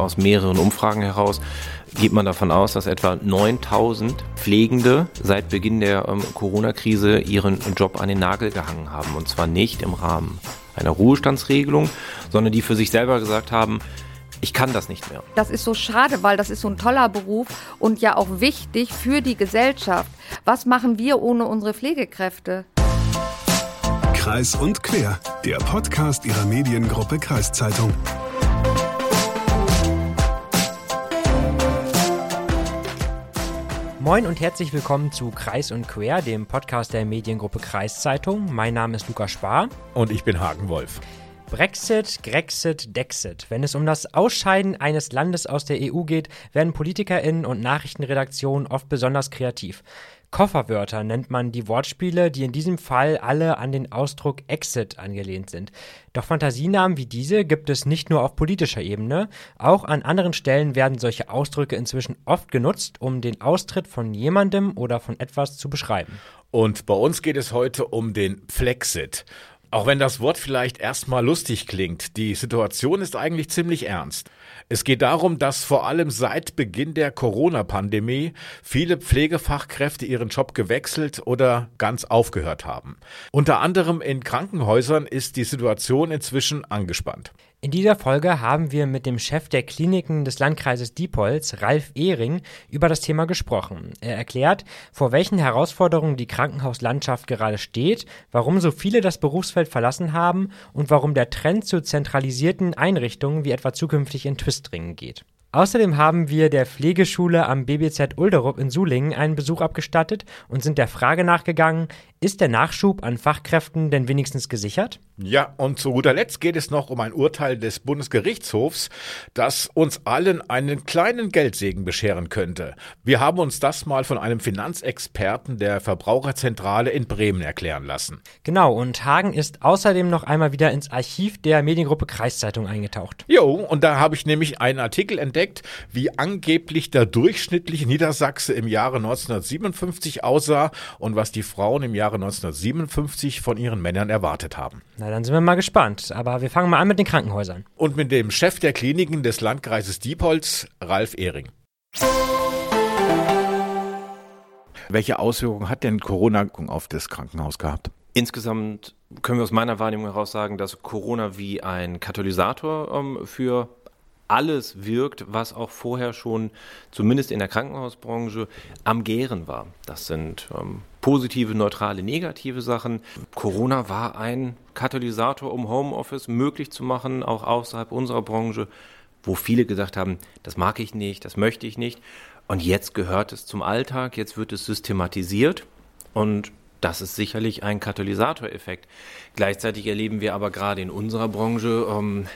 aus mehreren Umfragen heraus geht man davon aus, dass etwa 9000 Pflegende seit Beginn der ähm, Corona-Krise ihren Job an den Nagel gehangen haben. Und zwar nicht im Rahmen einer Ruhestandsregelung, sondern die für sich selber gesagt haben, ich kann das nicht mehr. Das ist so schade, weil das ist so ein toller Beruf und ja auch wichtig für die Gesellschaft. Was machen wir ohne unsere Pflegekräfte? Kreis und Quer, der Podcast ihrer Mediengruppe Kreiszeitung. Moin und herzlich willkommen zu Kreis und Quer, dem Podcast der Mediengruppe Kreiszeitung. Mein Name ist Lukas Spar. Und ich bin Hagen Wolf. Brexit, Grexit, Dexit. Wenn es um das Ausscheiden eines Landes aus der EU geht, werden PolitikerInnen und Nachrichtenredaktionen oft besonders kreativ. Kofferwörter nennt man die Wortspiele, die in diesem Fall alle an den Ausdruck Exit angelehnt sind. Doch Fantasienamen wie diese gibt es nicht nur auf politischer Ebene, auch an anderen Stellen werden solche Ausdrücke inzwischen oft genutzt, um den Austritt von jemandem oder von etwas zu beschreiben. Und bei uns geht es heute um den Flexit. Auch wenn das Wort vielleicht erstmal lustig klingt, die Situation ist eigentlich ziemlich ernst. Es geht darum, dass vor allem seit Beginn der Corona-Pandemie viele Pflegefachkräfte ihren Job gewechselt oder ganz aufgehört haben. Unter anderem in Krankenhäusern ist die Situation inzwischen angespannt. In dieser Folge haben wir mit dem Chef der Kliniken des Landkreises Diepholz, Ralf Ehring, über das Thema gesprochen. Er erklärt, vor welchen Herausforderungen die Krankenhauslandschaft gerade steht, warum so viele das Berufsfeld verlassen haben und warum der Trend zu zentralisierten Einrichtungen wie etwa zukünftig in Twistringen geht. Außerdem haben wir der Pflegeschule am BBZ Ulderup in Sulingen einen Besuch abgestattet und sind der Frage nachgegangen, ist der Nachschub an Fachkräften denn wenigstens gesichert? Ja, und zu guter Letzt geht es noch um ein Urteil des Bundesgerichtshofs, das uns allen einen kleinen Geldsegen bescheren könnte. Wir haben uns das mal von einem Finanzexperten der Verbraucherzentrale in Bremen erklären lassen. Genau, und Hagen ist außerdem noch einmal wieder ins Archiv der Mediengruppe Kreiszeitung eingetaucht. Jo, und da habe ich nämlich einen Artikel entdeckt, wie angeblich der durchschnittliche Niedersachse im Jahre 1957 aussah und was die Frauen im Jahre 1957 von ihren Männern erwartet haben. Na, dann sind wir mal gespannt. Aber wir fangen mal an mit den Krankenhäusern. Und mit dem Chef der Kliniken des Landkreises Diepholz, Ralf Ehring. Welche Auswirkungen hat denn Corona auf das Krankenhaus gehabt? Insgesamt können wir aus meiner Wahrnehmung heraus sagen, dass Corona wie ein Katalysator ähm, für alles wirkt, was auch vorher schon, zumindest in der Krankenhausbranche, am Gären war. Das sind ähm, positive, neutrale, negative Sachen. Corona war ein Katalysator, um Homeoffice möglich zu machen, auch außerhalb unserer Branche, wo viele gesagt haben, das mag ich nicht, das möchte ich nicht. Und jetzt gehört es zum Alltag, jetzt wird es systematisiert und das ist sicherlich ein Katalysatoreffekt. Gleichzeitig erleben wir aber gerade in unserer Branche ähm,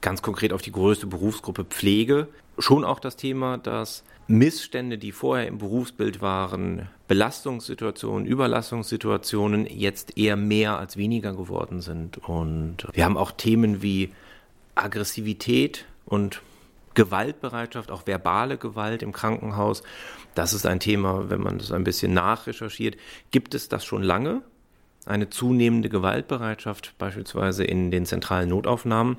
ganz konkret auf die größte Berufsgruppe Pflege, schon auch das Thema, dass Missstände, die vorher im Berufsbild waren, Belastungssituationen, Überlastungssituationen jetzt eher mehr als weniger geworden sind. Und wir haben auch Themen wie Aggressivität und Gewaltbereitschaft, auch verbale Gewalt im Krankenhaus. Das ist ein Thema, wenn man das ein bisschen nachrecherchiert. Gibt es das schon lange? Eine zunehmende Gewaltbereitschaft, beispielsweise in den zentralen Notaufnahmen.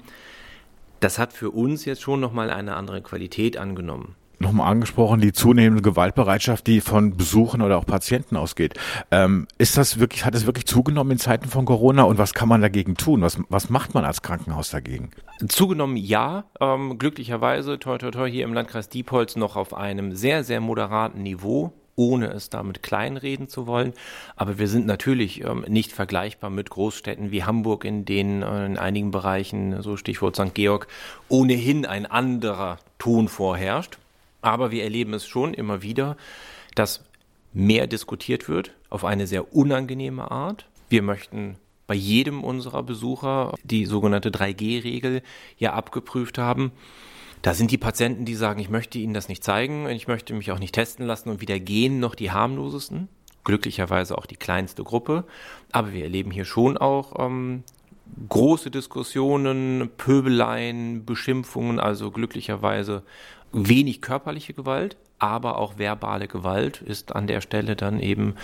Das hat für uns jetzt schon nochmal eine andere Qualität angenommen nochmal angesprochen, die zunehmende Gewaltbereitschaft, die von Besuchen oder auch Patienten ausgeht. Ähm, ist das wirklich, hat es wirklich zugenommen in Zeiten von Corona und was kann man dagegen tun? Was, was macht man als Krankenhaus dagegen? Zugenommen ja, ähm, glücklicherweise toi toi toi hier im Landkreis Diepholz noch auf einem sehr, sehr moderaten Niveau ohne es damit kleinreden zu wollen. Aber wir sind natürlich ähm, nicht vergleichbar mit Großstädten wie Hamburg, in denen äh, in einigen Bereichen, so Stichwort St. Georg, ohnehin ein anderer Ton vorherrscht. Aber wir erleben es schon immer wieder, dass mehr diskutiert wird auf eine sehr unangenehme Art. Wir möchten bei jedem unserer Besucher die sogenannte 3G-Regel ja abgeprüft haben. Da sind die Patienten, die sagen, ich möchte Ihnen das nicht zeigen, ich möchte mich auch nicht testen lassen und wieder gehen noch die harmlosesten. Glücklicherweise auch die kleinste Gruppe. Aber wir erleben hier schon auch ähm, große Diskussionen, Pöbeleien, Beschimpfungen, also glücklicherweise wenig körperliche Gewalt, aber auch verbale Gewalt ist an der Stelle dann eben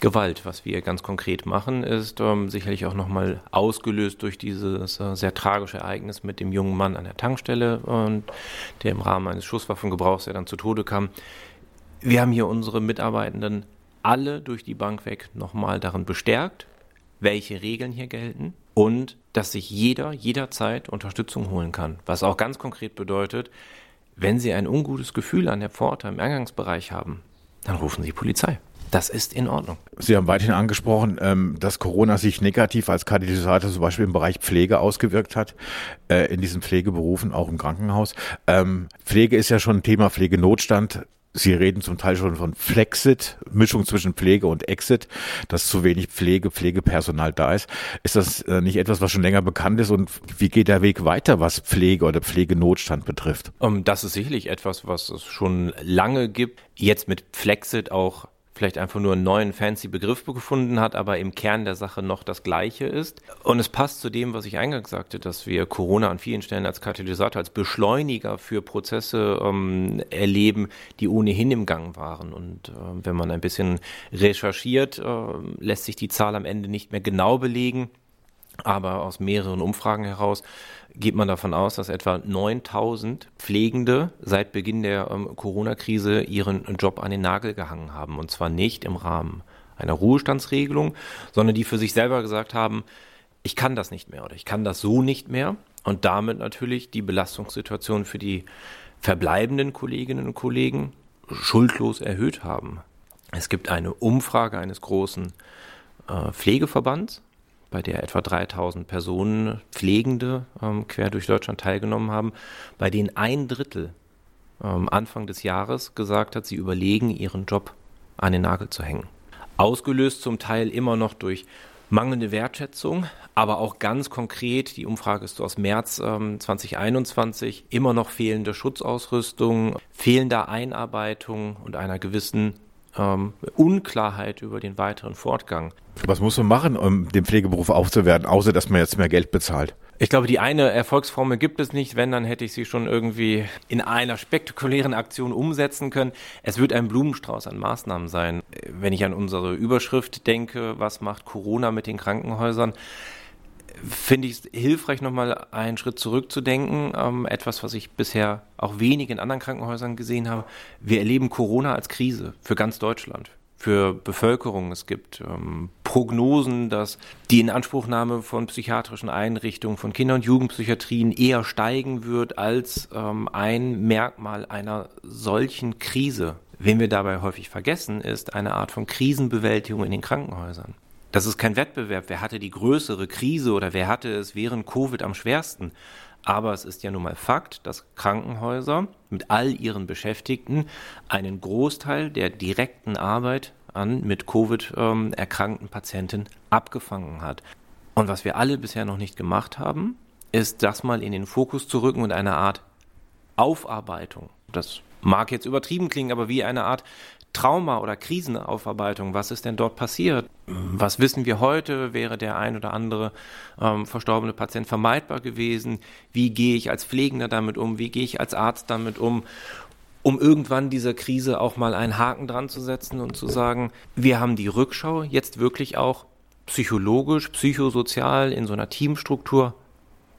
Gewalt. Was wir ganz konkret machen, ist ähm, sicherlich auch nochmal ausgelöst durch dieses äh, sehr tragische Ereignis mit dem jungen Mann an der Tankstelle und der im Rahmen eines Schusswaffengebrauchs, der dann zu Tode kam. Wir haben hier unsere Mitarbeitenden alle durch die Bank weg nochmal darin bestärkt, welche Regeln hier gelten und dass sich jeder jederzeit Unterstützung holen kann. Was auch ganz konkret bedeutet, wenn Sie ein ungutes Gefühl an der Pforte im Eingangsbereich haben, dann rufen Sie Polizei. Das ist in Ordnung. Sie haben weiterhin angesprochen, ähm, dass Corona sich negativ als Katalysator zum Beispiel im Bereich Pflege ausgewirkt hat, äh, in diesen Pflegeberufen, auch im Krankenhaus. Ähm, Pflege ist ja schon ein Thema, Pflegenotstand. Sie reden zum Teil schon von Flexit, Mischung zwischen Pflege und Exit, dass zu wenig Pflege, Pflegepersonal da ist. Ist das äh, nicht etwas, was schon länger bekannt ist? Und wie geht der Weg weiter, was Pflege oder Pflegenotstand betrifft? Um, das ist sicherlich etwas, was es schon lange gibt. Jetzt mit Flexit auch vielleicht einfach nur einen neuen fancy Begriff gefunden hat, aber im Kern der Sache noch das Gleiche ist. Und es passt zu dem, was ich eingangs sagte, dass wir Corona an vielen Stellen als Katalysator, als Beschleuniger für Prozesse ähm, erleben, die ohnehin im Gang waren. Und äh, wenn man ein bisschen recherchiert, äh, lässt sich die Zahl am Ende nicht mehr genau belegen. Aber aus mehreren Umfragen heraus geht man davon aus, dass etwa 9000 Pflegende seit Beginn der ähm, Corona-Krise ihren Job an den Nagel gehangen haben. Und zwar nicht im Rahmen einer Ruhestandsregelung, sondern die für sich selber gesagt haben, ich kann das nicht mehr oder ich kann das so nicht mehr. Und damit natürlich die Belastungssituation für die verbleibenden Kolleginnen und Kollegen schuldlos erhöht haben. Es gibt eine Umfrage eines großen äh, Pflegeverbands, bei der etwa 3000 Personen, Pflegende, ähm, quer durch Deutschland teilgenommen haben, bei denen ein Drittel ähm, Anfang des Jahres gesagt hat, sie überlegen, ihren Job an den Nagel zu hängen. Ausgelöst zum Teil immer noch durch mangelnde Wertschätzung, aber auch ganz konkret, die Umfrage ist aus März ähm, 2021, immer noch fehlende Schutzausrüstung, fehlender Einarbeitung und einer gewissen ähm, Unklarheit über den weiteren Fortgang. Was muss man machen, um den Pflegeberuf aufzuwerten, außer dass man jetzt mehr Geld bezahlt? Ich glaube, die eine Erfolgsformel gibt es nicht. Wenn, dann hätte ich sie schon irgendwie in einer spektakulären Aktion umsetzen können. Es wird ein Blumenstrauß an Maßnahmen sein. Wenn ich an unsere Überschrift denke, was macht Corona mit den Krankenhäusern? Finde ich es hilfreich, nochmal einen Schritt zurückzudenken. Ähm, etwas, was ich bisher auch wenig in anderen Krankenhäusern gesehen habe. Wir erleben Corona als Krise für ganz Deutschland, für Bevölkerung. Es gibt ähm, Prognosen, dass die Inanspruchnahme von psychiatrischen Einrichtungen, von Kinder- und Jugendpsychiatrien eher steigen wird als ähm, ein Merkmal einer solchen Krise. Wen wir dabei häufig vergessen, ist eine Art von Krisenbewältigung in den Krankenhäusern. Das ist kein Wettbewerb. Wer hatte die größere Krise oder wer hatte es während Covid am schwersten? Aber es ist ja nun mal Fakt, dass Krankenhäuser mit all ihren Beschäftigten einen Großteil der direkten Arbeit an mit Covid ähm, erkrankten Patienten abgefangen hat. Und was wir alle bisher noch nicht gemacht haben, ist das mal in den Fokus zu rücken und eine Art Aufarbeitung. Das mag jetzt übertrieben klingen, aber wie eine Art Trauma- oder Krisenaufarbeitung. Was ist denn dort passiert? Was wissen wir heute? Wäre der ein oder andere ähm, verstorbene Patient vermeidbar gewesen? Wie gehe ich als Pflegender damit um? Wie gehe ich als Arzt damit um? Um irgendwann dieser Krise auch mal einen Haken dran zu setzen und zu sagen, wir haben die Rückschau jetzt wirklich auch psychologisch, psychosozial in so einer Teamstruktur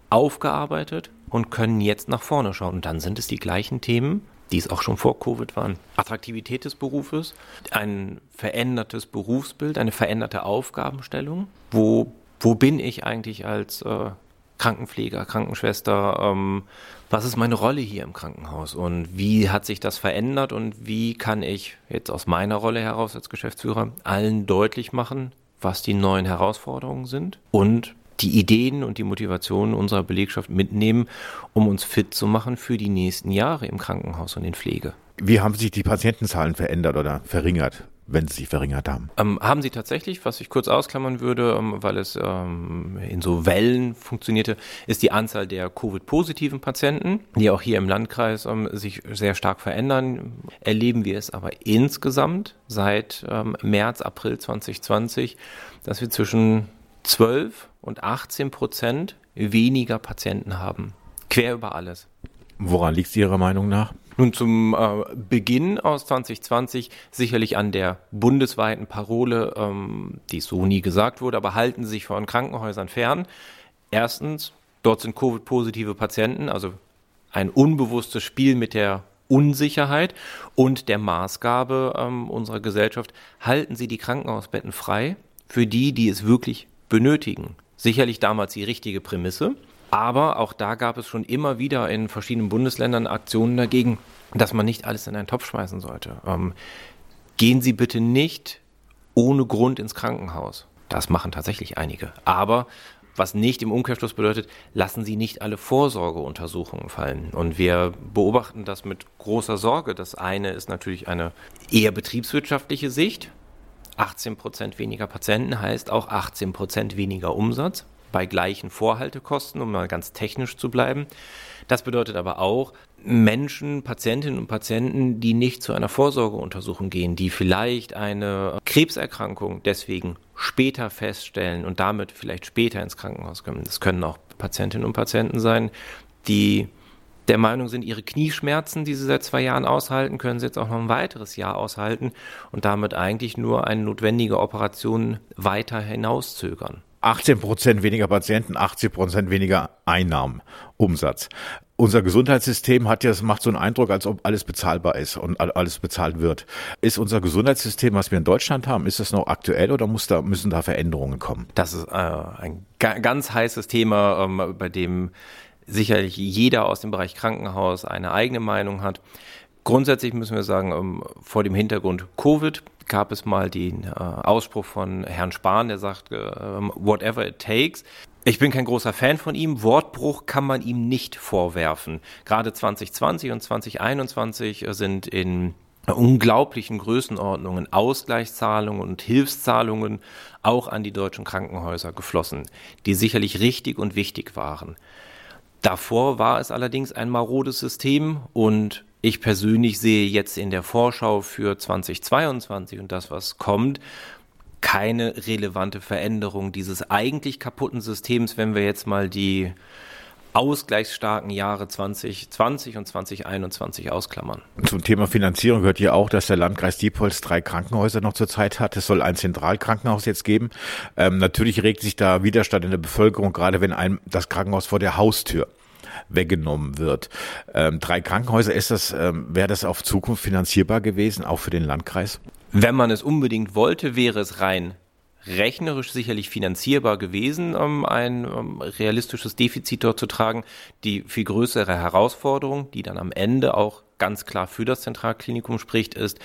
aufgearbeitet und können jetzt nach vorne schauen. Und dann sind es die gleichen Themen, die es auch schon vor Covid waren. Attraktivität des Berufes, ein verändertes Berufsbild, eine veränderte Aufgabenstellung. Wo, wo bin ich eigentlich als äh, Krankenpfleger, Krankenschwester? Ähm, was ist meine Rolle hier im Krankenhaus und wie hat sich das verändert und wie kann ich jetzt aus meiner Rolle heraus als Geschäftsführer allen deutlich machen, was die neuen Herausforderungen sind und die Ideen und die Motivationen unserer Belegschaft mitnehmen, um uns fit zu machen für die nächsten Jahre im Krankenhaus und in Pflege. Wie haben sich die Patientenzahlen verändert oder verringert? wenn sie sich verringert haben? Ähm, haben sie tatsächlich, was ich kurz ausklammern würde, ähm, weil es ähm, in so Wellen funktionierte, ist die Anzahl der Covid-positiven Patienten, die auch hier im Landkreis ähm, sich sehr stark verändern. Erleben wir es aber insgesamt seit ähm, März, April 2020, dass wir zwischen 12 und 18 Prozent weniger Patienten haben. Quer über alles. Woran liegt es Ihrer Meinung nach? Nun zum äh, Beginn aus 2020 sicherlich an der bundesweiten Parole, ähm, die so nie gesagt wurde, aber halten Sie sich von Krankenhäusern fern. Erstens, dort sind Covid-positive Patienten, also ein unbewusstes Spiel mit der Unsicherheit und der Maßgabe ähm, unserer Gesellschaft, halten Sie die Krankenhausbetten frei für die, die es wirklich benötigen. Sicherlich damals die richtige Prämisse, aber auch da gab es schon immer wieder in verschiedenen Bundesländern Aktionen dagegen, dass man nicht alles in einen Topf schmeißen sollte. Ähm, gehen Sie bitte nicht ohne Grund ins Krankenhaus. Das machen tatsächlich einige. Aber was nicht im Umkehrschluss bedeutet, lassen Sie nicht alle Vorsorgeuntersuchungen fallen. Und wir beobachten das mit großer Sorge. Das eine ist natürlich eine eher betriebswirtschaftliche Sicht. 18 Prozent weniger Patienten heißt auch 18 Prozent weniger Umsatz bei gleichen Vorhaltekosten, um mal ganz technisch zu bleiben. Das bedeutet aber auch Menschen, Patientinnen und Patienten, die nicht zu einer Vorsorgeuntersuchung gehen, die vielleicht eine Krebserkrankung deswegen später feststellen und damit vielleicht später ins Krankenhaus kommen. Das können auch Patientinnen und Patienten sein, die der Meinung sind, ihre Knieschmerzen, die sie seit zwei Jahren aushalten, können sie jetzt auch noch ein weiteres Jahr aushalten und damit eigentlich nur eine notwendige Operation weiter hinauszögern. 18 Prozent weniger Patienten, 80 Prozent weniger Einnahmen, Umsatz. Unser Gesundheitssystem hat ja, es macht so einen Eindruck, als ob alles bezahlbar ist und alles bezahlt wird. Ist unser Gesundheitssystem, was wir in Deutschland haben, ist das noch aktuell oder muss da, müssen da Veränderungen kommen? Das ist äh, ein ganz heißes Thema, ähm, bei dem sicherlich jeder aus dem Bereich Krankenhaus eine eigene Meinung hat. Grundsätzlich müssen wir sagen, ähm, vor dem Hintergrund Covid gab es mal den äh, Ausspruch von Herrn Spahn, der sagt, äh, whatever it takes. Ich bin kein großer Fan von ihm. Wortbruch kann man ihm nicht vorwerfen. Gerade 2020 und 2021 sind in unglaublichen Größenordnungen Ausgleichszahlungen und Hilfszahlungen auch an die deutschen Krankenhäuser geflossen, die sicherlich richtig und wichtig waren. Davor war es allerdings ein marodes System und ich persönlich sehe jetzt in der Vorschau für 2022 und das, was kommt, keine relevante Veränderung dieses eigentlich kaputten Systems, wenn wir jetzt mal die ausgleichsstarken Jahre 2020 und 2021 ausklammern. Zum Thema Finanzierung gehört hier auch, dass der Landkreis Diepholz drei Krankenhäuser noch zurzeit hat. Es soll ein Zentralkrankenhaus jetzt geben. Ähm, natürlich regt sich da Widerstand in der Bevölkerung, gerade wenn einem das Krankenhaus vor der Haustür weggenommen wird. Ähm, drei Krankenhäuser, ist das, ähm, wäre das auf Zukunft finanzierbar gewesen, auch für den Landkreis? Wenn man es unbedingt wollte, wäre es rein rechnerisch sicherlich finanzierbar gewesen, um ein um realistisches Defizit dort zu tragen. Die viel größere Herausforderung, die dann am Ende auch ganz klar für das Zentralklinikum spricht, ist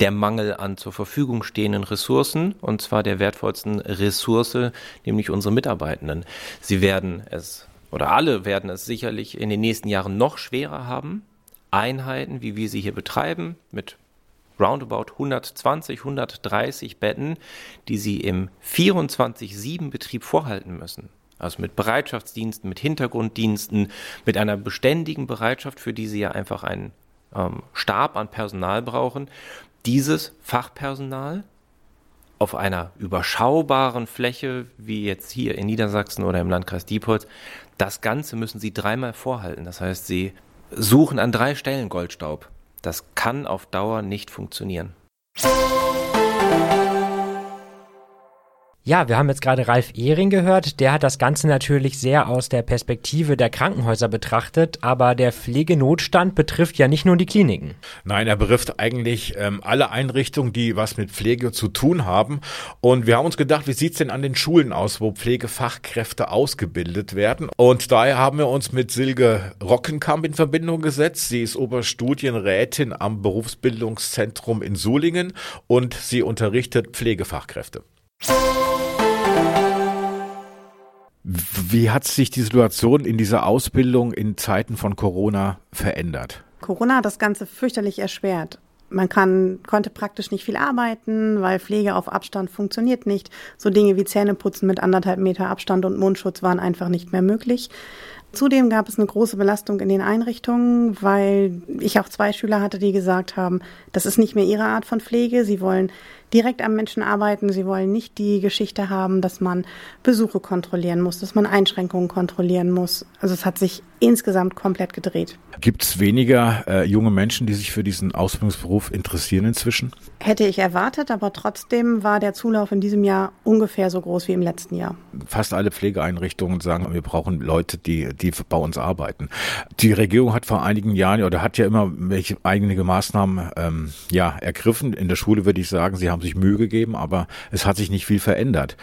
der Mangel an zur Verfügung stehenden Ressourcen, und zwar der wertvollsten Ressource, nämlich unsere Mitarbeitenden. Sie werden es oder alle werden es sicherlich in den nächsten Jahren noch schwerer haben, Einheiten, wie wir sie hier betreiben, mit roundabout 120, 130 Betten, die sie im 24-7-Betrieb vorhalten müssen. Also mit Bereitschaftsdiensten, mit Hintergrunddiensten, mit einer beständigen Bereitschaft, für die sie ja einfach einen ähm, Stab an Personal brauchen. Dieses Fachpersonal auf einer überschaubaren Fläche, wie jetzt hier in Niedersachsen oder im Landkreis Diepholz, das Ganze müssen sie dreimal vorhalten. Das heißt, sie suchen an drei Stellen Goldstaub. Das kann auf Dauer nicht funktionieren. Ja, wir haben jetzt gerade Ralf Ehring gehört. Der hat das Ganze natürlich sehr aus der Perspektive der Krankenhäuser betrachtet, aber der Pflegenotstand betrifft ja nicht nur die Kliniken. Nein, er betrifft eigentlich ähm, alle Einrichtungen, die was mit Pflege zu tun haben. Und wir haben uns gedacht, wie sieht's denn an den Schulen aus, wo Pflegefachkräfte ausgebildet werden? Und daher haben wir uns mit Silke Rockenkamp in Verbindung gesetzt. Sie ist Oberstudienrätin am Berufsbildungszentrum in Sulingen und sie unterrichtet Pflegefachkräfte. Wie hat sich die Situation in dieser Ausbildung in Zeiten von Corona verändert? Corona hat das Ganze fürchterlich erschwert. Man kann, konnte praktisch nicht viel arbeiten, weil Pflege auf Abstand funktioniert nicht. So Dinge wie Zähneputzen mit anderthalb Meter Abstand und Mundschutz waren einfach nicht mehr möglich. Zudem gab es eine große Belastung in den Einrichtungen, weil ich auch zwei Schüler hatte, die gesagt haben, das ist nicht mehr ihre Art von Pflege. Sie wollen direkt am Menschen arbeiten. Sie wollen nicht die Geschichte haben, dass man Besuche kontrollieren muss, dass man Einschränkungen kontrollieren muss. Also es hat sich insgesamt komplett gedreht. Gibt es weniger äh, junge Menschen, die sich für diesen Ausbildungsberuf interessieren inzwischen? Hätte ich erwartet, aber trotzdem war der Zulauf in diesem Jahr ungefähr so groß wie im letzten Jahr. Fast alle Pflegeeinrichtungen sagen, wir brauchen Leute, die, die bei uns arbeiten. Die Regierung hat vor einigen Jahren oder hat ja immer welche einige Maßnahmen ähm, ja, ergriffen. In der Schule würde ich sagen, sie haben sich Mühe gegeben, aber es hat sich nicht viel verändert.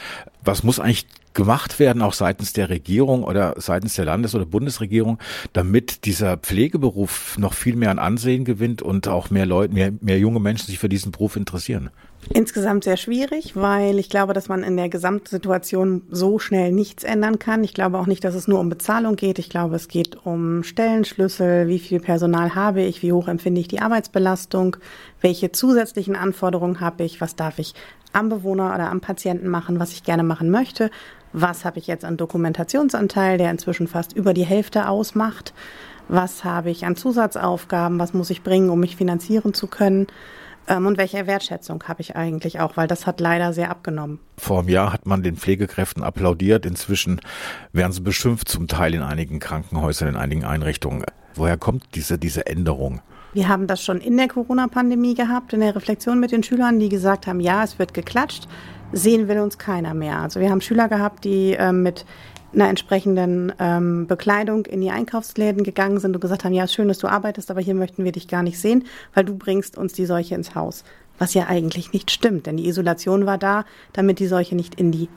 Was muss eigentlich gemacht werden, auch seitens der Regierung oder seitens der Landes- oder Bundesregierung, damit dieser Pflegeberuf noch viel mehr an Ansehen gewinnt und auch mehr Leute, mehr, mehr junge Menschen sich für diesen Beruf interessieren? Insgesamt sehr schwierig, weil ich glaube, dass man in der Gesamtsituation so schnell nichts ändern kann. Ich glaube auch nicht, dass es nur um Bezahlung geht. Ich glaube, es geht um Stellenschlüssel, wie viel Personal habe ich, wie hoch empfinde ich die Arbeitsbelastung, welche zusätzlichen Anforderungen habe ich, was darf ich am Bewohner oder am Patienten machen, was ich gerne machen möchte? Was habe ich jetzt an Dokumentationsanteil, der inzwischen fast über die Hälfte ausmacht, was habe ich an Zusatzaufgaben, was muss ich bringen, um mich finanzieren zu können und welche Wertschätzung habe ich eigentlich auch, weil das hat leider sehr abgenommen. Vor einem Jahr hat man den Pflegekräften applaudiert, inzwischen werden sie beschimpft zum Teil in einigen Krankenhäusern, in einigen Einrichtungen. Woher kommt diese, diese Änderung? Wir haben das schon in der Corona-Pandemie gehabt, in der Reflexion mit den Schülern, die gesagt haben, ja, es wird geklatscht, sehen will uns keiner mehr. Also wir haben Schüler gehabt, die äh, mit einer entsprechenden ähm, Bekleidung in die Einkaufsläden gegangen sind und gesagt haben, ja, schön, dass du arbeitest, aber hier möchten wir dich gar nicht sehen, weil du bringst uns die Seuche ins Haus. Was ja eigentlich nicht stimmt, denn die Isolation war da, damit die Seuche nicht in die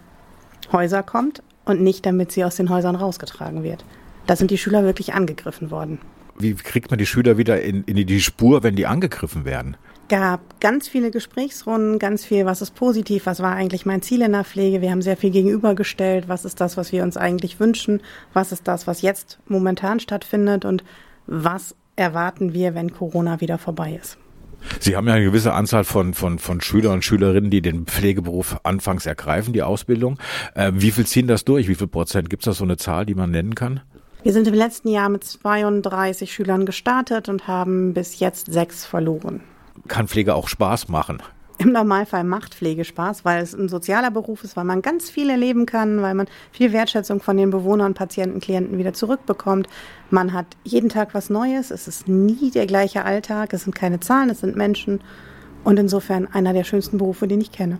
Häuser kommt und nicht, damit sie aus den Häusern rausgetragen wird. Da sind die Schüler wirklich angegriffen worden. Wie kriegt man die Schüler wieder in, in die Spur, wenn die angegriffen werden? Gab ganz viele Gesprächsrunden, ganz viel, was ist positiv, was war eigentlich mein Ziel in der Pflege. Wir haben sehr viel gegenübergestellt, was ist das, was wir uns eigentlich wünschen, was ist das, was jetzt momentan stattfindet und was erwarten wir, wenn Corona wieder vorbei ist. Sie haben ja eine gewisse Anzahl von, von, von Schüler und Schülerinnen, die den Pflegeberuf anfangs ergreifen, die Ausbildung. Äh, wie viel ziehen das durch? Wie viel Prozent? Gibt es da so eine Zahl, die man nennen kann? Wir sind im letzten Jahr mit 32 Schülern gestartet und haben bis jetzt sechs verloren kann Pflege auch Spaß machen? Im Normalfall macht Pflege Spaß, weil es ein sozialer Beruf ist, weil man ganz viel erleben kann, weil man viel Wertschätzung von den Bewohnern, Patienten, Klienten wieder zurückbekommt. Man hat jeden Tag was Neues. Es ist nie der gleiche Alltag. Es sind keine Zahlen, es sind Menschen. Und insofern einer der schönsten Berufe, den ich kenne.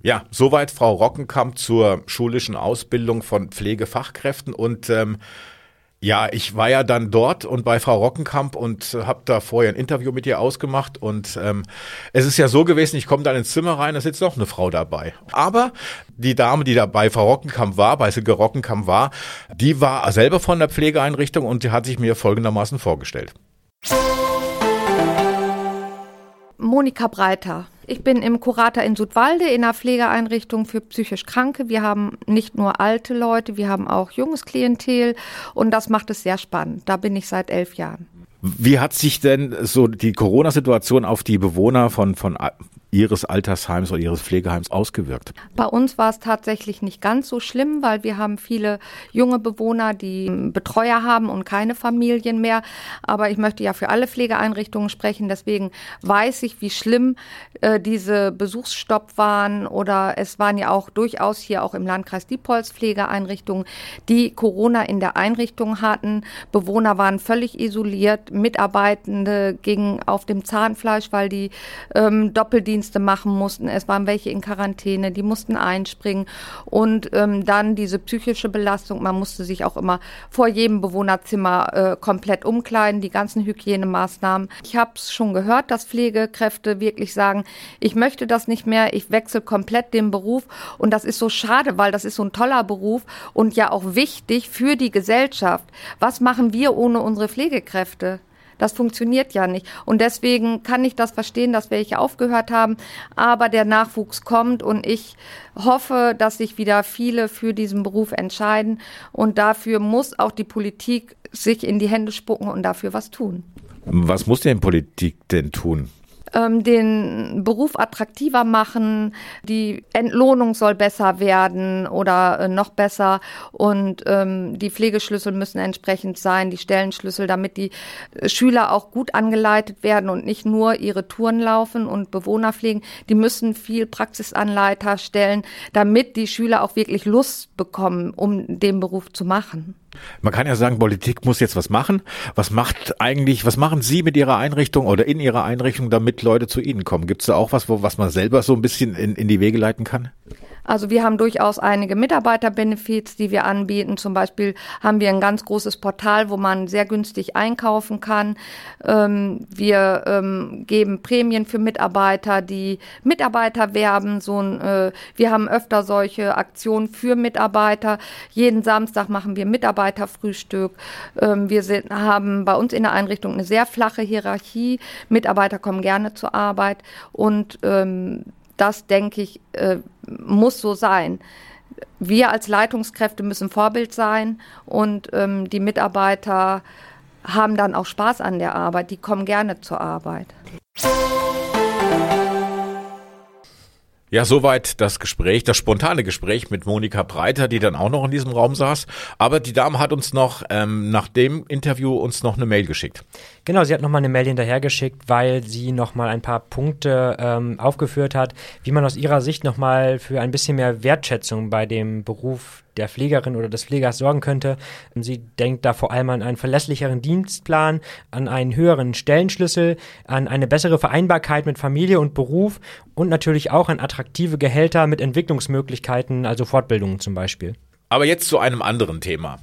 Ja, soweit Frau Rockenkamp zur schulischen Ausbildung von Pflegefachkräften und ähm, ja, ich war ja dann dort und bei Frau Rockenkamp und äh, habe da vorher ein Interview mit ihr ausgemacht und ähm, es ist ja so gewesen, ich komme dann ins Zimmer rein, da sitzt noch eine Frau dabei. Aber die Dame, die da bei Frau Rockenkamp war, bei Silke Rockenkamp war, die war selber von der Pflegeeinrichtung und die hat sich mir folgendermaßen vorgestellt. Monika Breiter. Ich bin im Kurator in Südwalde in einer Pflegeeinrichtung für psychisch Kranke. Wir haben nicht nur alte Leute, wir haben auch junges Klientel und das macht es sehr spannend. Da bin ich seit elf Jahren. Wie hat sich denn so die Corona-Situation auf die Bewohner von, von Ihres Altersheims oder Ihres Pflegeheims ausgewirkt? Bei uns war es tatsächlich nicht ganz so schlimm, weil wir haben viele junge Bewohner, die Betreuer haben und keine Familien mehr. Aber ich möchte ja für alle Pflegeeinrichtungen sprechen. Deswegen weiß ich, wie schlimm äh, diese Besuchsstopp waren. Oder es waren ja auch durchaus hier auch im Landkreis Diepholz Pflegeeinrichtungen, die Corona in der Einrichtung hatten. Bewohner waren völlig isoliert. Mitarbeitende gingen auf dem Zahnfleisch, weil die ähm, Doppeldienst Nachtdienste machen mussten. Es waren welche in Quarantäne, die mussten einspringen. Und ähm, dann diese psychische Belastung. Man musste sich auch immer vor jedem Bewohnerzimmer äh, komplett umkleiden, die ganzen Hygienemaßnahmen. Ich habe es schon gehört, dass Pflegekräfte wirklich sagen, ich möchte das nicht mehr, ich wechsle komplett den Beruf. Und das ist so schade, weil das ist so ein toller Beruf und ja auch wichtig für die Gesellschaft. Was machen wir ohne unsere Pflegekräfte? Das funktioniert ja nicht. Und deswegen kann ich das verstehen, dass welche aufgehört haben. Aber der Nachwuchs kommt und ich hoffe, dass sich wieder viele für diesen Beruf entscheiden. Und dafür muss auch die Politik sich in die Hände spucken und dafür was tun. Was muss denn Politik denn tun? Ähm, den Beruf attraktiver machen, die Entlohnung soll besser werden oder äh, noch besser und ähm, die Pflegeschlüssel müssen entsprechend sein, die Stellenschlüssel, damit die äh, Schüler auch gut angeleitet werden und nicht nur ihre Touren laufen und Bewohner pflegen. Die müssen viel Praxisanleiter stellen, damit die Schüler auch wirklich Lust bekommen, um den Beruf zu machen. Man kann ja sagen, Politik muss jetzt was machen. Was macht eigentlich, was machen Sie mit Ihrer Einrichtung oder in Ihrer Einrichtung, damit Leute zu Ihnen kommen? Gibt es da auch was, wo, was man selber so ein bisschen in, in die Wege leiten kann? Also wir haben durchaus einige Mitarbeiterbenefits, die wir anbieten. Zum Beispiel haben wir ein ganz großes Portal, wo man sehr günstig einkaufen kann. Ähm, wir ähm, geben Prämien für Mitarbeiter, die Mitarbeiter werben. So ein, äh, wir haben öfter solche Aktionen für Mitarbeiter. Jeden Samstag machen wir Mitarbeiterfrühstück. Ähm, wir sind, haben bei uns in der Einrichtung eine sehr flache Hierarchie. Mitarbeiter kommen gerne zur Arbeit und ähm, das, denke ich, äh, muss so sein. Wir als Leitungskräfte müssen Vorbild sein und ähm, die Mitarbeiter haben dann auch Spaß an der Arbeit. Die kommen gerne zur Arbeit. Ja, soweit das Gespräch, das spontane Gespräch mit Monika Breiter, die dann auch noch in diesem Raum saß. Aber die Dame hat uns noch ähm, nach dem Interview uns noch eine Mail geschickt. Genau, sie hat nochmal eine Mail hinterhergeschickt, weil sie nochmal ein paar Punkte ähm, aufgeführt hat, wie man aus ihrer Sicht nochmal für ein bisschen mehr Wertschätzung bei dem Beruf der Pflegerin oder des Pflegers sorgen könnte. Sie denkt da vor allem an einen verlässlicheren Dienstplan, an einen höheren Stellenschlüssel, an eine bessere Vereinbarkeit mit Familie und Beruf und natürlich auch an attraktive Gehälter mit Entwicklungsmöglichkeiten, also Fortbildungen zum Beispiel. Aber jetzt zu einem anderen Thema.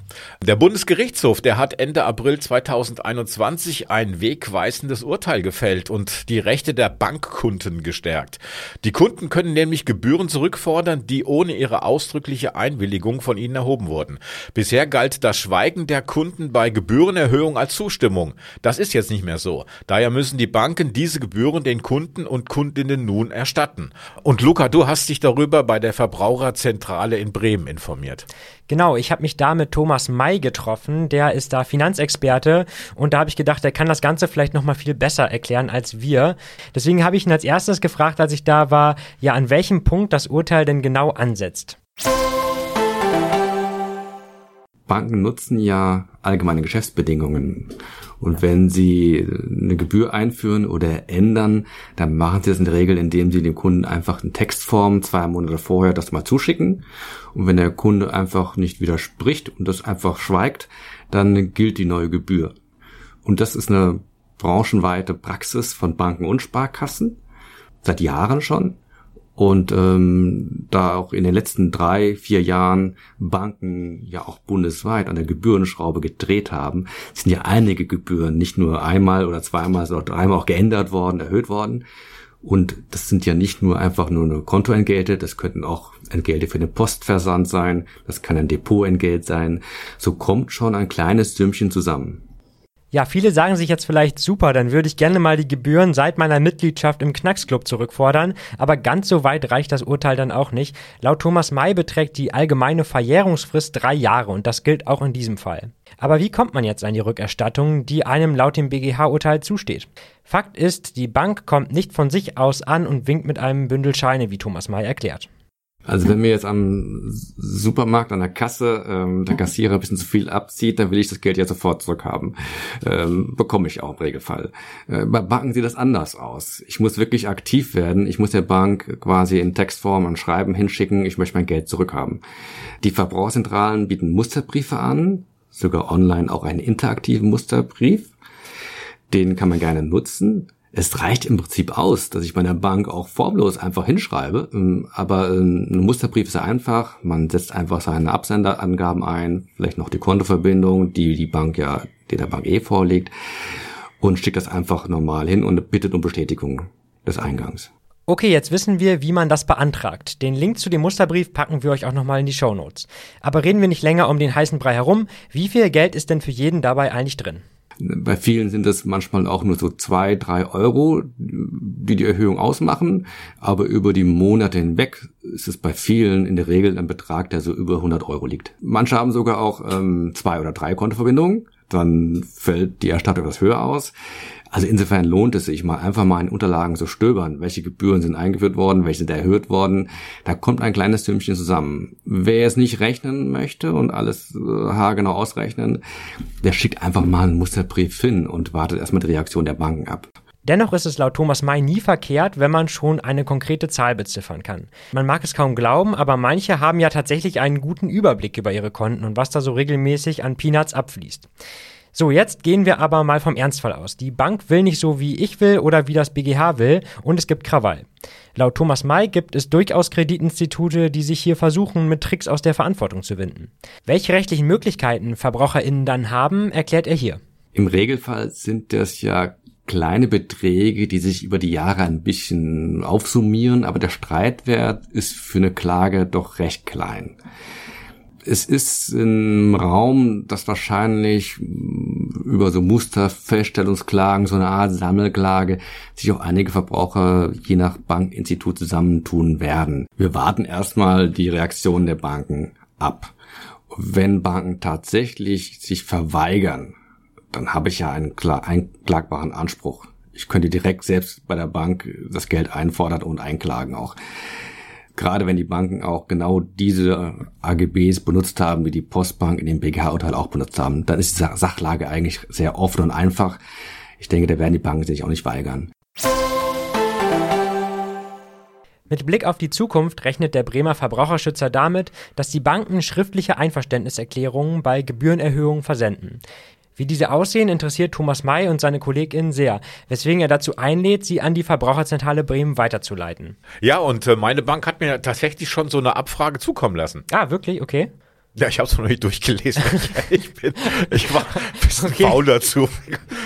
Der Bundesgerichtshof, der hat Ende April 2021 ein wegweisendes Urteil gefällt und die Rechte der Bankkunden gestärkt. Die Kunden können nämlich Gebühren zurückfordern, die ohne ihre ausdrückliche Einwilligung von ihnen erhoben wurden. Bisher galt das Schweigen der Kunden bei Gebührenerhöhung als Zustimmung. Das ist jetzt nicht mehr so. Daher müssen die Banken diese Gebühren den Kunden und Kundinnen nun erstatten. Und Luca, du hast dich darüber bei der Verbraucherzentrale in Bremen informiert. Genau, ich habe mich da mit Thomas May getroffen, der ist da Finanzexperte und da habe ich gedacht, der kann das Ganze vielleicht noch mal viel besser erklären als wir. Deswegen habe ich ihn als erstes gefragt, als ich da war, ja, an welchem Punkt das Urteil denn genau ansetzt. Banken nutzen ja allgemeine Geschäftsbedingungen. Und wenn sie eine Gebühr einführen oder ändern, dann machen sie das in der Regel, indem sie dem Kunden einfach eine Textform zwei Monate vorher das mal zuschicken. Und wenn der Kunde einfach nicht widerspricht und das einfach schweigt, dann gilt die neue Gebühr. Und das ist eine branchenweite Praxis von Banken und Sparkassen. Seit Jahren schon. Und ähm, da auch in den letzten drei, vier Jahren Banken ja auch bundesweit an der Gebührenschraube gedreht haben, sind ja einige Gebühren nicht nur einmal oder zweimal, sondern dreimal auch geändert worden, erhöht worden. Und das sind ja nicht nur einfach nur eine Kontoentgelte, das könnten auch Entgelte für den Postversand sein, das kann ein Depotentgelt sein. So kommt schon ein kleines Sümmchen zusammen. Ja, viele sagen sich jetzt vielleicht super, dann würde ich gerne mal die Gebühren seit meiner Mitgliedschaft im Knacksclub zurückfordern, aber ganz so weit reicht das Urteil dann auch nicht. Laut Thomas May beträgt die allgemeine Verjährungsfrist drei Jahre und das gilt auch in diesem Fall. Aber wie kommt man jetzt an die Rückerstattung, die einem laut dem BGH-Urteil zusteht? Fakt ist, die Bank kommt nicht von sich aus an und winkt mit einem Bündel Scheine, wie Thomas May erklärt. Also wenn mir jetzt am Supermarkt an der Kasse ähm, der Kassierer ein bisschen zu viel abzieht, dann will ich das Geld ja sofort zurückhaben. Ähm, bekomme ich auch im Regelfall. Äh, bei Banken sieht das anders aus. Ich muss wirklich aktiv werden. Ich muss der Bank quasi in Textform ein Schreiben hinschicken, ich möchte mein Geld zurückhaben. Die Verbraucherzentralen bieten Musterbriefe an, sogar online auch einen interaktiven Musterbrief. Den kann man gerne nutzen es reicht im Prinzip aus, dass ich meiner Bank auch formlos einfach hinschreibe. Ähm, aber ähm, ein Musterbrief ist einfach. Man setzt einfach seine Absenderangaben ein, vielleicht noch die Kontoverbindung, die die Bank ja, die der Bank eh vorlegt, und schickt das einfach normal hin und bittet um Bestätigung des Eingangs. Okay, jetzt wissen wir, wie man das beantragt. Den Link zu dem Musterbrief packen wir euch auch nochmal in die Show Notes. Aber reden wir nicht länger um den heißen Brei herum. Wie viel Geld ist denn für jeden dabei eigentlich drin? Bei vielen sind es manchmal auch nur so zwei, drei Euro, die die Erhöhung ausmachen. Aber über die Monate hinweg ist es bei vielen in der Regel ein Betrag, der so über 100 Euro liegt. Manche haben sogar auch ähm, zwei oder drei Kontoverbindungen. dann fällt die Erstattung etwas höher aus. Also insofern lohnt es sich mal einfach mal in Unterlagen zu stöbern. Welche Gebühren sind eingeführt worden, welche sind erhöht worden. Da kommt ein kleines Tümchen zusammen. Wer es nicht rechnen möchte und alles äh, haargenau ausrechnen, der schickt einfach mal einen Musterbrief hin und wartet erstmal die Reaktion der Banken ab. Dennoch ist es laut Thomas May nie verkehrt, wenn man schon eine konkrete Zahl beziffern kann. Man mag es kaum glauben, aber manche haben ja tatsächlich einen guten Überblick über ihre Konten und was da so regelmäßig an Peanuts abfließt. So, jetzt gehen wir aber mal vom Ernstfall aus. Die Bank will nicht so, wie ich will oder wie das BGH will und es gibt Krawall. Laut Thomas May gibt es durchaus Kreditinstitute, die sich hier versuchen, mit Tricks aus der Verantwortung zu winden. Welche rechtlichen Möglichkeiten VerbraucherInnen dann haben, erklärt er hier. Im Regelfall sind das ja kleine Beträge, die sich über die Jahre ein bisschen aufsummieren, aber der Streitwert ist für eine Klage doch recht klein es ist im Raum, dass wahrscheinlich über so Musterfeststellungsklagen, so eine Art Sammelklage, sich auch einige Verbraucher je nach Bankinstitut zusammentun werden. Wir warten erstmal die Reaktion der Banken ab. Wenn Banken tatsächlich sich verweigern, dann habe ich ja einen einklagbaren Anspruch. Ich könnte direkt selbst bei der Bank das Geld einfordern und einklagen auch gerade wenn die Banken auch genau diese AGBs benutzt haben, wie die Postbank in dem BGH-Urteil auch benutzt haben, dann ist die Sachlage eigentlich sehr offen und einfach. Ich denke, da werden die Banken sich auch nicht weigern. Mit Blick auf die Zukunft rechnet der Bremer Verbraucherschützer damit, dass die Banken schriftliche Einverständniserklärungen bei Gebührenerhöhungen versenden. Wie diese aussehen, interessiert Thomas May und seine KollegInnen sehr, weswegen er dazu einlädt, sie an die Verbraucherzentrale Bremen weiterzuleiten. Ja, und äh, meine Bank hat mir tatsächlich schon so eine Abfrage zukommen lassen. Ah, wirklich? Okay. Ja, ich habe es noch nicht durchgelesen. ich, bin, ich war ein bisschen okay. faul dazu.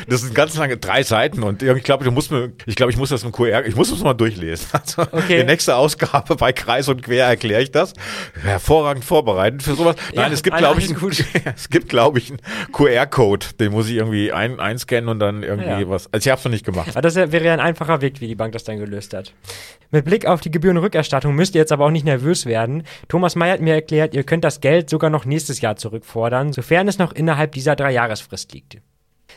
Das sind ganz lange drei Seiten und ich glaube, du musst mir, ich glaube, ich muss das im QR, ich muss das mal durchlesen. Also okay. die nächste Ausgabe bei Kreis und Quer erkläre ich das. Hervorragend vorbereitet für sowas. Nein, ja, es gibt, glaube ich, ein, es gibt, glaube ich, einen QR-Code, den muss ich irgendwie ein, einscannen und dann irgendwie ja. was. Also ich habe es noch nicht gemacht. Aber das wäre ja ein einfacher Weg, wie die Bank das dann gelöst hat. Mit Blick auf die Gebührenrückerstattung müsst ihr jetzt aber auch nicht nervös werden. Thomas May hat mir erklärt, ihr könnt das Geld sogar noch nächstes Jahr zurückfordern, sofern es noch innerhalb dieser Dreijahresfrist liegt.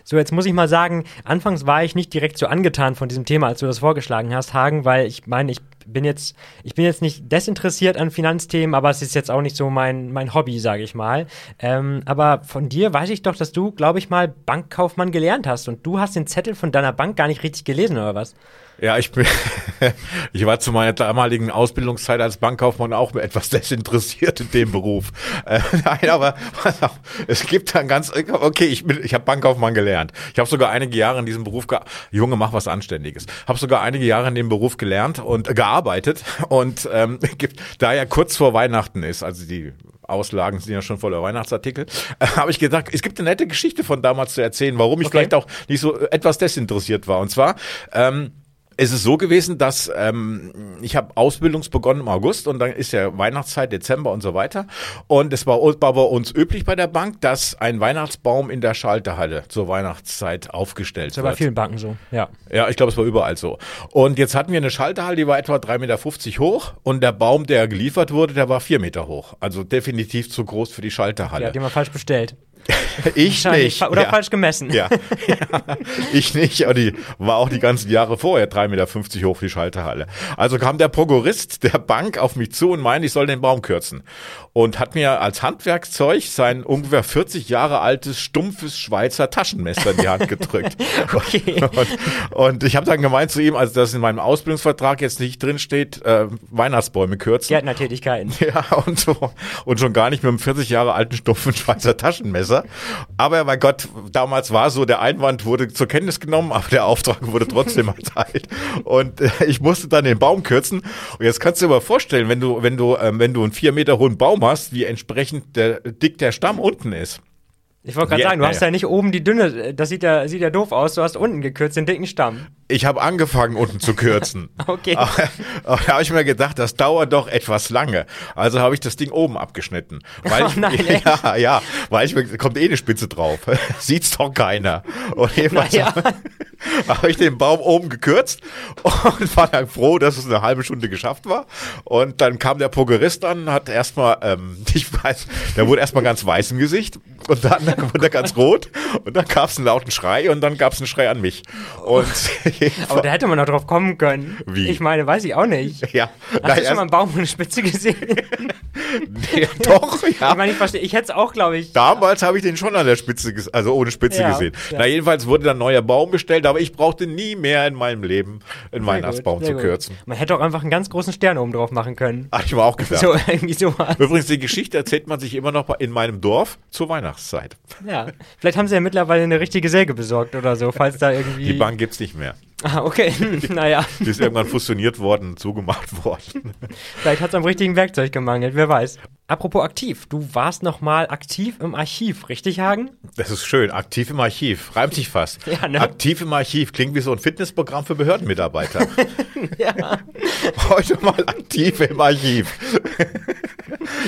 So, jetzt muss ich mal sagen, anfangs war ich nicht direkt so angetan von diesem Thema, als du das vorgeschlagen hast, Hagen, weil ich meine, ich bin jetzt, ich bin jetzt nicht desinteressiert an Finanzthemen, aber es ist jetzt auch nicht so mein, mein Hobby, sage ich mal. Ähm, aber von dir weiß ich doch, dass du, glaube ich mal, Bankkaufmann gelernt hast und du hast den Zettel von deiner Bank gar nicht richtig gelesen, oder was? Ja, ich bin, ich war zu meiner damaligen Ausbildungszeit als Bankkaufmann auch etwas desinteressiert in dem Beruf. Äh, nein, aber auf, es gibt dann ganz, okay, ich bin, ich habe Bankkaufmann gelernt. Ich habe sogar einige Jahre in diesem Beruf, Junge, mach was Anständiges. Habe sogar einige Jahre in dem Beruf gelernt und äh, gearbeitet und ähm, gibt, da ja kurz vor Weihnachten ist, also die Auslagen sind ja schon voller Weihnachtsartikel, äh, habe ich gedacht, es gibt eine nette Geschichte von damals zu erzählen, warum ich okay. vielleicht auch nicht so etwas desinteressiert war. Und zwar ähm, es ist so gewesen, dass ähm, ich habe Ausbildungs begonnen im August und dann ist ja Weihnachtszeit, Dezember und so weiter. Und es war, war bei uns üblich bei der Bank, dass ein Weihnachtsbaum in der Schalterhalle zur Weihnachtszeit aufgestellt das wird. Das bei vielen Banken so, ja. Ja, ich glaube, es war überall so. Und jetzt hatten wir eine Schalterhalle, die war etwa 3,50 Meter hoch und der Baum, der geliefert wurde, der war 4 Meter hoch. Also definitiv zu groß für die Schalterhalle. Ja, den man falsch bestellt. Ich nicht. Oder ja. falsch gemessen. Ja. ja. Ich nicht. Aber die war auch die ganzen Jahre vorher 3,50 Meter hoch, die Schalterhalle. Also kam der Prokurist der Bank auf mich zu und meinte, ich soll den Baum kürzen. Und hat mir als Handwerkszeug sein ungefähr 40 Jahre altes, stumpfes Schweizer Taschenmesser in die Hand gedrückt. okay. und, und, ich habe dann gemeint zu ihm, also dass in meinem Ausbildungsvertrag jetzt nicht drin steht, äh, Weihnachtsbäume kürzen. Gärtnertätigkeiten. Ja, und so. Und schon gar nicht mit einem 40 Jahre alten, stumpfen Schweizer Taschenmesser. Besser. Aber mein Gott, damals war so, der Einwand wurde zur Kenntnis genommen, aber der Auftrag wurde trotzdem erteilt. Und äh, ich musste dann den Baum kürzen. Und jetzt kannst du dir mal vorstellen, wenn du, wenn du, ähm, wenn du einen vier Meter hohen Baum hast, wie entsprechend der, dick der Stamm unten ist. Ich wollte gerade ja, sagen, du hast ja. ja nicht oben die dünne, das sieht ja, sieht ja doof aus, du hast unten gekürzt, den dicken Stamm. Ich habe angefangen, unten zu kürzen. okay. Aber, aber da habe ich mir gedacht, das dauert doch etwas lange. Also habe ich das Ding oben abgeschnitten. Weil oh, ich, nein, ja, ja, weil ich mir, kommt eh eine Spitze drauf. Sieht's doch keiner. Und jedenfalls naja. habe ich den Baum oben gekürzt und war dann froh, dass es eine halbe Stunde geschafft war. Und dann kam der Prokurist an, hat erstmal, ähm, ich weiß, der wurde erstmal ganz weiß im Gesicht Und dann wurde er ganz rot und dann gab es einen lauten Schrei und dann gab es einen Schrei an mich. Und Aber da hätte man noch drauf kommen können. Wie? Ich meine, weiß ich auch nicht. ja, Hast na, du schon mal einen Baum ohne Spitze gesehen? nee, doch, ja. Ich meine, ich verstehe, ich hätte es auch, glaube ich. Damals habe ich den schon an der Spitze, also ohne Spitze Ja, gesehen. ja. Na, jedenfalls wurde dann ein neuer Baum bestellt, aber ich brauchte nie mehr in meinem Leben einen Weihnachtsbaum gut, zu gut. kürzen. Man hätte auch einfach einen ganz großen Stern oben drauf machen können. Ach, ich war auch gedacht. So, irgendwie sowas. Übrigens, die Geschichte erzählt man sich immer noch in meinem Dorf zur Weihnachtszeit. Ja. Vielleicht haben sie ja mittlerweile eine richtige Säge besorgt oder so, falls da irgendwie. Die Bank gibt's nicht mehr. Ah, okay. naja, Die ist irgendwann fusioniert worden und zugemacht worden. vielleicht hat es am richtigen Werkzeug gemangelt, wer weiß. Apropos aktiv, du warst noch mal aktiv im Archiv, richtig, Hagen? Das ist schön. Aktiv im Archiv. Reimt sich fast. Ja, ne? Aktiv im Archiv. Klingt wie so ein Fitnessprogramm für Behördenmitarbeiter. Ja. Heute mal aktiv im Archiv.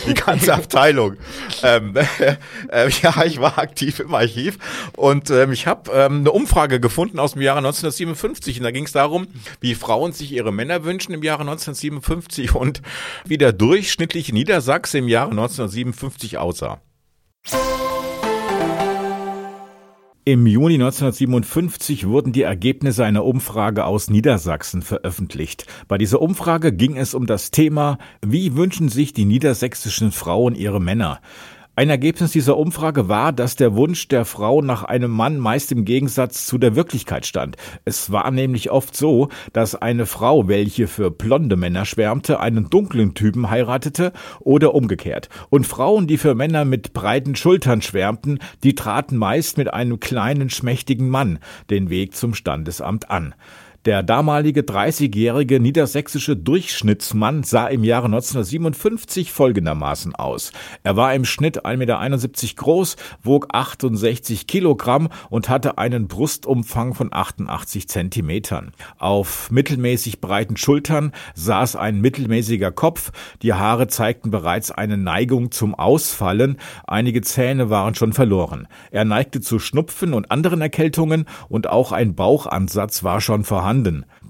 Die ganze Abteilung. Ähm, äh, ja, ich war aktiv im Archiv und ähm, ich habe ähm, eine Umfrage gefunden aus dem Jahre 1957 und da ging es darum, wie Frauen sich ihre Männer wünschen im Jahre 1957 und wie der durchschnittliche Niedersachse im Jahre 1957 aussah. Im Juni 1957 wurden die Ergebnisse einer Umfrage aus Niedersachsen veröffentlicht. Bei dieser Umfrage ging es um das Thema, wie wünschen sich die niedersächsischen Frauen ihre Männer? Ein Ergebnis dieser Umfrage war, dass der Wunsch der Frau nach einem Mann meist im Gegensatz zu der Wirklichkeit stand. Es war nämlich oft so, dass eine Frau, welche für blonde Männer schwärmte, einen dunklen Typen heiratete oder umgekehrt. Und Frauen, die für Männer mit breiten Schultern schwärmten, die traten meist mit einem kleinen, schmächtigen Mann den Weg zum Standesamt an. Der damalige 30-jährige niedersächsische Durchschnittsmann sah im Jahre 1957 folgendermaßen aus. Er war im Schnitt 1,71 Meter groß, wog 68 Kilogramm und hatte einen Brustumfang von 88 Zentimetern. Auf mittelmäßig breiten Schultern saß ein mittelmäßiger Kopf, die Haare zeigten bereits eine Neigung zum Ausfallen, einige Zähne waren schon verloren. Er neigte zu Schnupfen und anderen Erkältungen und auch ein Bauchansatz war schon vorhanden.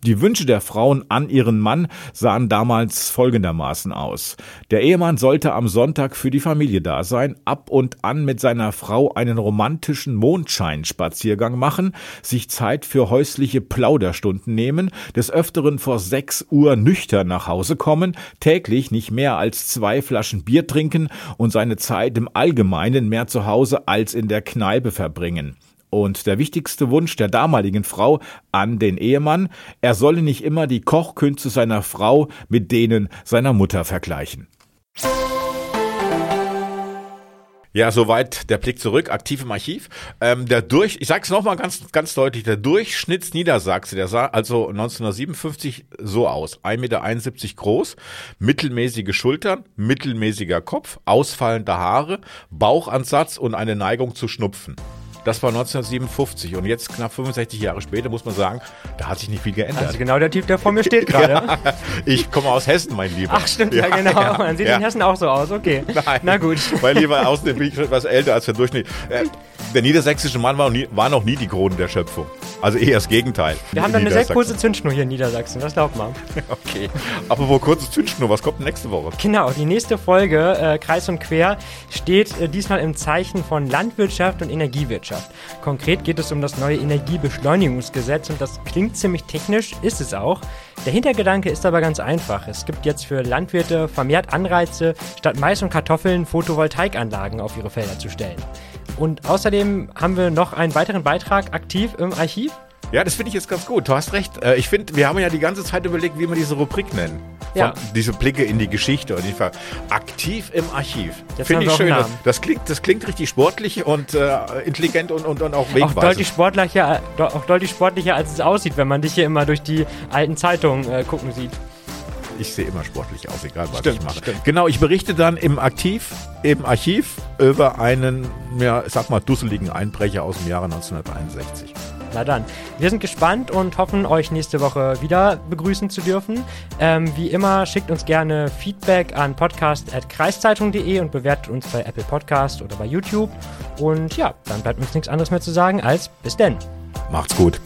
Die Wünsche der Frauen an ihren Mann sahen damals folgendermaßen aus. Der Ehemann sollte am Sonntag für die Familie da sein, ab und an mit seiner Frau einen romantischen Mondscheinspaziergang machen, sich Zeit für häusliche Plauderstunden nehmen, des Öfteren vor sechs Uhr nüchtern nach Hause kommen, täglich nicht mehr als zwei Flaschen Bier trinken und seine Zeit im Allgemeinen mehr zu Hause als in der Kneipe verbringen. Und der wichtigste Wunsch der damaligen Frau an den Ehemann, er solle nicht immer die Kochkünste seiner Frau mit denen seiner Mutter vergleichen. Ja, soweit der Blick zurück, aktiv im Archiv. Ähm, der Durch, ich sag's nochmal ganz, ganz deutlich, der Durchschnittsniedersachse, der sah also 1957 so aus. 1,71 Meter groß, mittelmäßige Schultern, mittelmäßiger Kopf, ausfallende Haare, Bauchansatz und eine Neigung zu Schnupfen. Das war 1957 und jetzt knapp 65 Jahre später muss man sagen, da hat sich nicht viel geändert. Also genau der Typ, der vor mir steht gerade. Ich komme aus Hessen, mein Lieber. Ach stimmt, ja, genau. Man sieht ja. in Hessen auch so aus, okay. Nein. Na gut. Mein Lieber, außerdem bin ich schon etwas älter als der Durchschnitt. Äh, Der niedersächsische Mann war noch, nie, war noch nie die Krone der Schöpfung. Also eher das Gegenteil. Wir haben dann eine sehr kurze Zündschnur hier in Niedersachsen, das glaubt man. Okay. Aber wo kurzes Zündschnur, was kommt nächste Woche? Genau, die nächste Folge, äh, Kreis und Quer, steht äh, diesmal im Zeichen von Landwirtschaft und Energiewirtschaft. Konkret geht es um das neue Energiebeschleunigungsgesetz und das klingt ziemlich technisch, ist es auch. Der Hintergedanke ist aber ganz einfach. Es gibt jetzt für Landwirte vermehrt Anreize, statt Mais und Kartoffeln Photovoltaikanlagen auf ihre Felder zu stellen. Und außerdem haben wir noch einen weiteren Beitrag aktiv im Archiv. Ja, das finde ich jetzt ganz gut. Du hast recht. Äh, Ich finde, wir haben ja die ganze Zeit überlegt, wie wir diese Rubrik nennen. Von Ja. Diese Blicke in die Geschichte und einfach aktiv im Archiv. Finde ich auch schön. Das, das, klingt, das klingt richtig sportlich und äh, intelligent und, und, und auch Auch wegweisend. deutlich, sportlicher, auch deutlich sportlicher, als es aussieht, wenn man dich hier immer durch die alten Zeitungen äh, gucken sieht. Ich sehe immer sportlich aus, egal was Stimmt, ich mache. stimmt. Genau, ich berichte dann im Aktiv, im Archiv über einen, ja, ich sag mal, dusseligen Einbrecher aus dem Jahre 1961. Na dann, wir sind gespannt und hoffen, euch nächste Woche wieder begrüßen zu dürfen. Ähm, wie immer, schickt uns gerne Feedback an podcast.kreiszeitung.de und bewertet uns bei Apple Podcast oder bei YouTube. Und ja, dann bleibt uns nichts anderes mehr zu sagen als bis denn. Macht's gut.